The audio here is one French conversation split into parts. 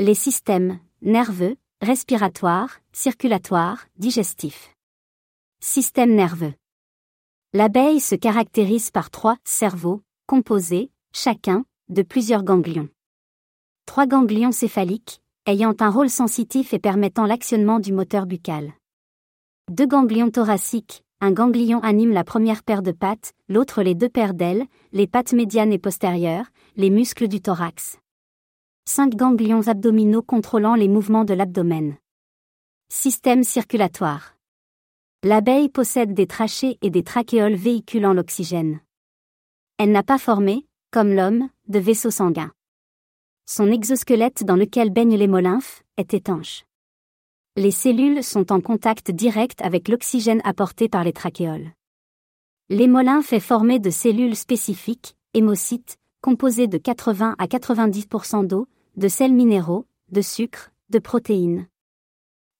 Les systèmes nerveux, respiratoire, circulatoire, digestif. Système nerveux. L'abeille se caractérise par trois cerveaux, composés, chacun, de plusieurs ganglions. Trois ganglions céphaliques, ayant un rôle sensitif et permettant l'actionnement du moteur buccal. Deux ganglions thoraciques, un ganglion anime la première paire de pattes, l'autre les deux paires d'ailes, les pattes médianes et postérieures, les muscles du thorax. Cinq ganglions abdominaux contrôlant les mouvements de l'abdomen. Système circulatoire. L'abeille possède des trachées et des trachéoles véhiculant l'oxygène. Elle n'a pas formé, comme l'homme, de vaisseau sanguin. Son exosquelette dans lequel baignent les molymphes est étanche. Les cellules sont en contact direct avec l'oxygène apporté par les trachéoles. L'hémolymphe est formé de cellules spécifiques, hémocytes, composées de 80 à 90% d'eau, de sels minéraux, de sucre, de protéines.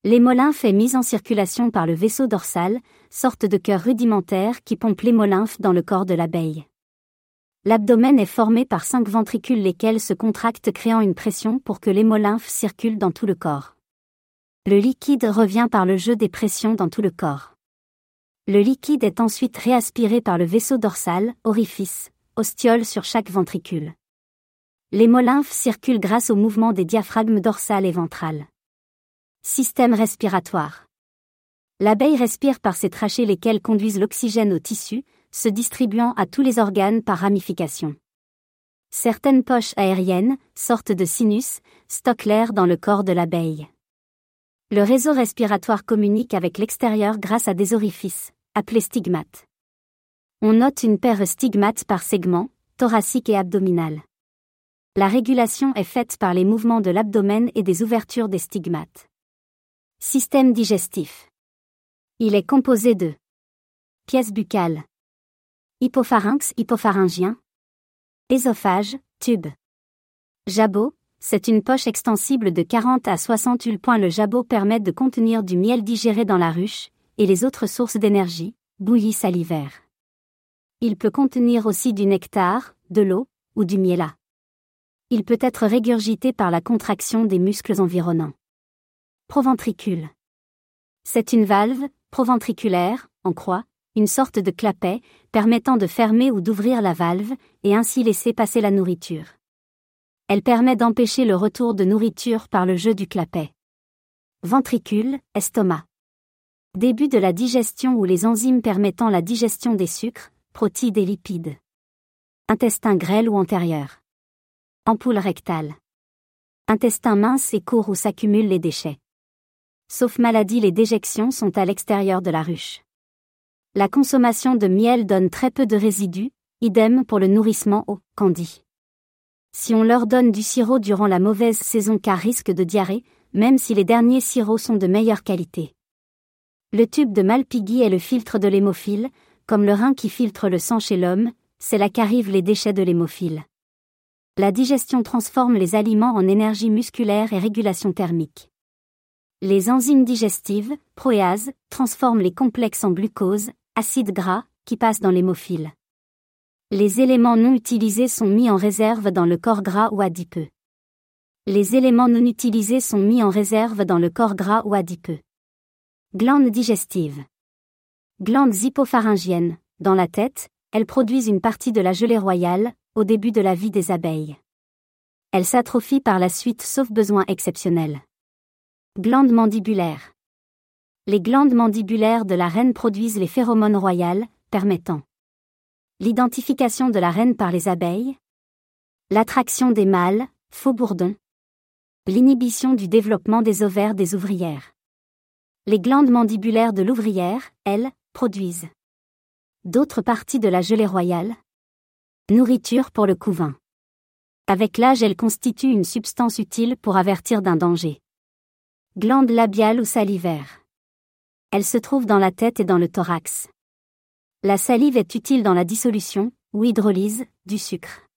L'hémolymphe est mise en circulation par le vaisseau dorsal, sorte de cœur rudimentaire qui pompe l'hémolymphe dans le corps de l'abeille. L'abdomen est formé par cinq ventricules lesquels se contractent créant une pression pour que l'hémolymphe circule dans tout le corps. Le liquide revient par le jeu des pressions dans tout le corps. Le liquide est ensuite réaspiré par le vaisseau dorsal, orifice, ostiole sur chaque ventricule. L'hémolymphe circule grâce au mouvement des diaphragmes dorsal et ventral. Système respiratoire. L'abeille respire par ses trachées lesquelles conduisent l'oxygène au tissu, se distribuant à tous les organes par ramification. Certaines poches aériennes, sortes de sinus, stockent l'air dans le corps de l'abeille. Le réseau respiratoire communique avec l'extérieur grâce à des orifices, appelés stigmates. On note une paire stigmates par segment, thoracique et abdominal. La régulation est faite par les mouvements de l'abdomen et des ouvertures des stigmates. Système digestif. Il est composé de pièces buccales, Hypopharynx hypopharyngien. Ésophage, tube. Jabot, c'est une poche extensible de 40 à 60 points. Le jabot permet de contenir du miel digéré dans la ruche, et les autres sources d'énergie, bouillie salivaire. Il peut contenir aussi du nectar, de l'eau, ou du miela. Il peut être régurgité par la contraction des muscles environnants. Proventricule. C'est une valve, proventriculaire, en croix, une sorte de clapet, permettant de fermer ou d'ouvrir la valve, et ainsi laisser passer la nourriture. Elle permet d'empêcher le retour de nourriture par le jeu du clapet. Ventricule, estomac. Début de la digestion ou les enzymes permettant la digestion des sucres, protides et lipides. Intestin grêle ou antérieur. Ampoule rectale. Intestin mince et court où s'accumulent les déchets. Sauf maladie, les déjections sont à l'extérieur de la ruche. La consommation de miel donne très peu de résidus, idem pour le nourrissement au candy. Si on leur donne du sirop durant la mauvaise saison car risque de diarrhée, même si les derniers sirops sont de meilleure qualité. Le tube de Malpighi est le filtre de l'hémophile, comme le rein qui filtre le sang chez l'homme, c'est là qu'arrivent les déchets de l'hémophile. La digestion transforme les aliments en énergie musculaire et régulation thermique. Les enzymes digestives, proéases, transforment les complexes en glucose, acide gras, qui passent dans l'hémophile. Les éléments non utilisés sont mis en réserve dans le corps gras ou adipeux. Les éléments non utilisés sont mis en réserve dans le corps gras ou adipeux. Glandes digestives. Glandes hypopharyngiennes. Dans la tête, elles produisent une partie de la gelée royale, au début de la vie des abeilles. Elles s'atrophient par la suite sauf besoin exceptionnel. Glandes mandibulaires. Les glandes mandibulaires de la reine produisent les phéromones royales, permettant l'identification de la reine par les abeilles, l'attraction des mâles, faux bourdons, l'inhibition du développement des ovaires des ouvrières. Les glandes mandibulaires de l'ouvrière, elles, produisent d'autres parties de la gelée royale, nourriture pour le couvain. Avec l'âge, elles constituent une substance utile pour avertir d'un danger. Glande labiale ou salivaire. Elle se trouve dans la tête et dans le thorax. La salive est utile dans la dissolution, ou hydrolyse, du sucre.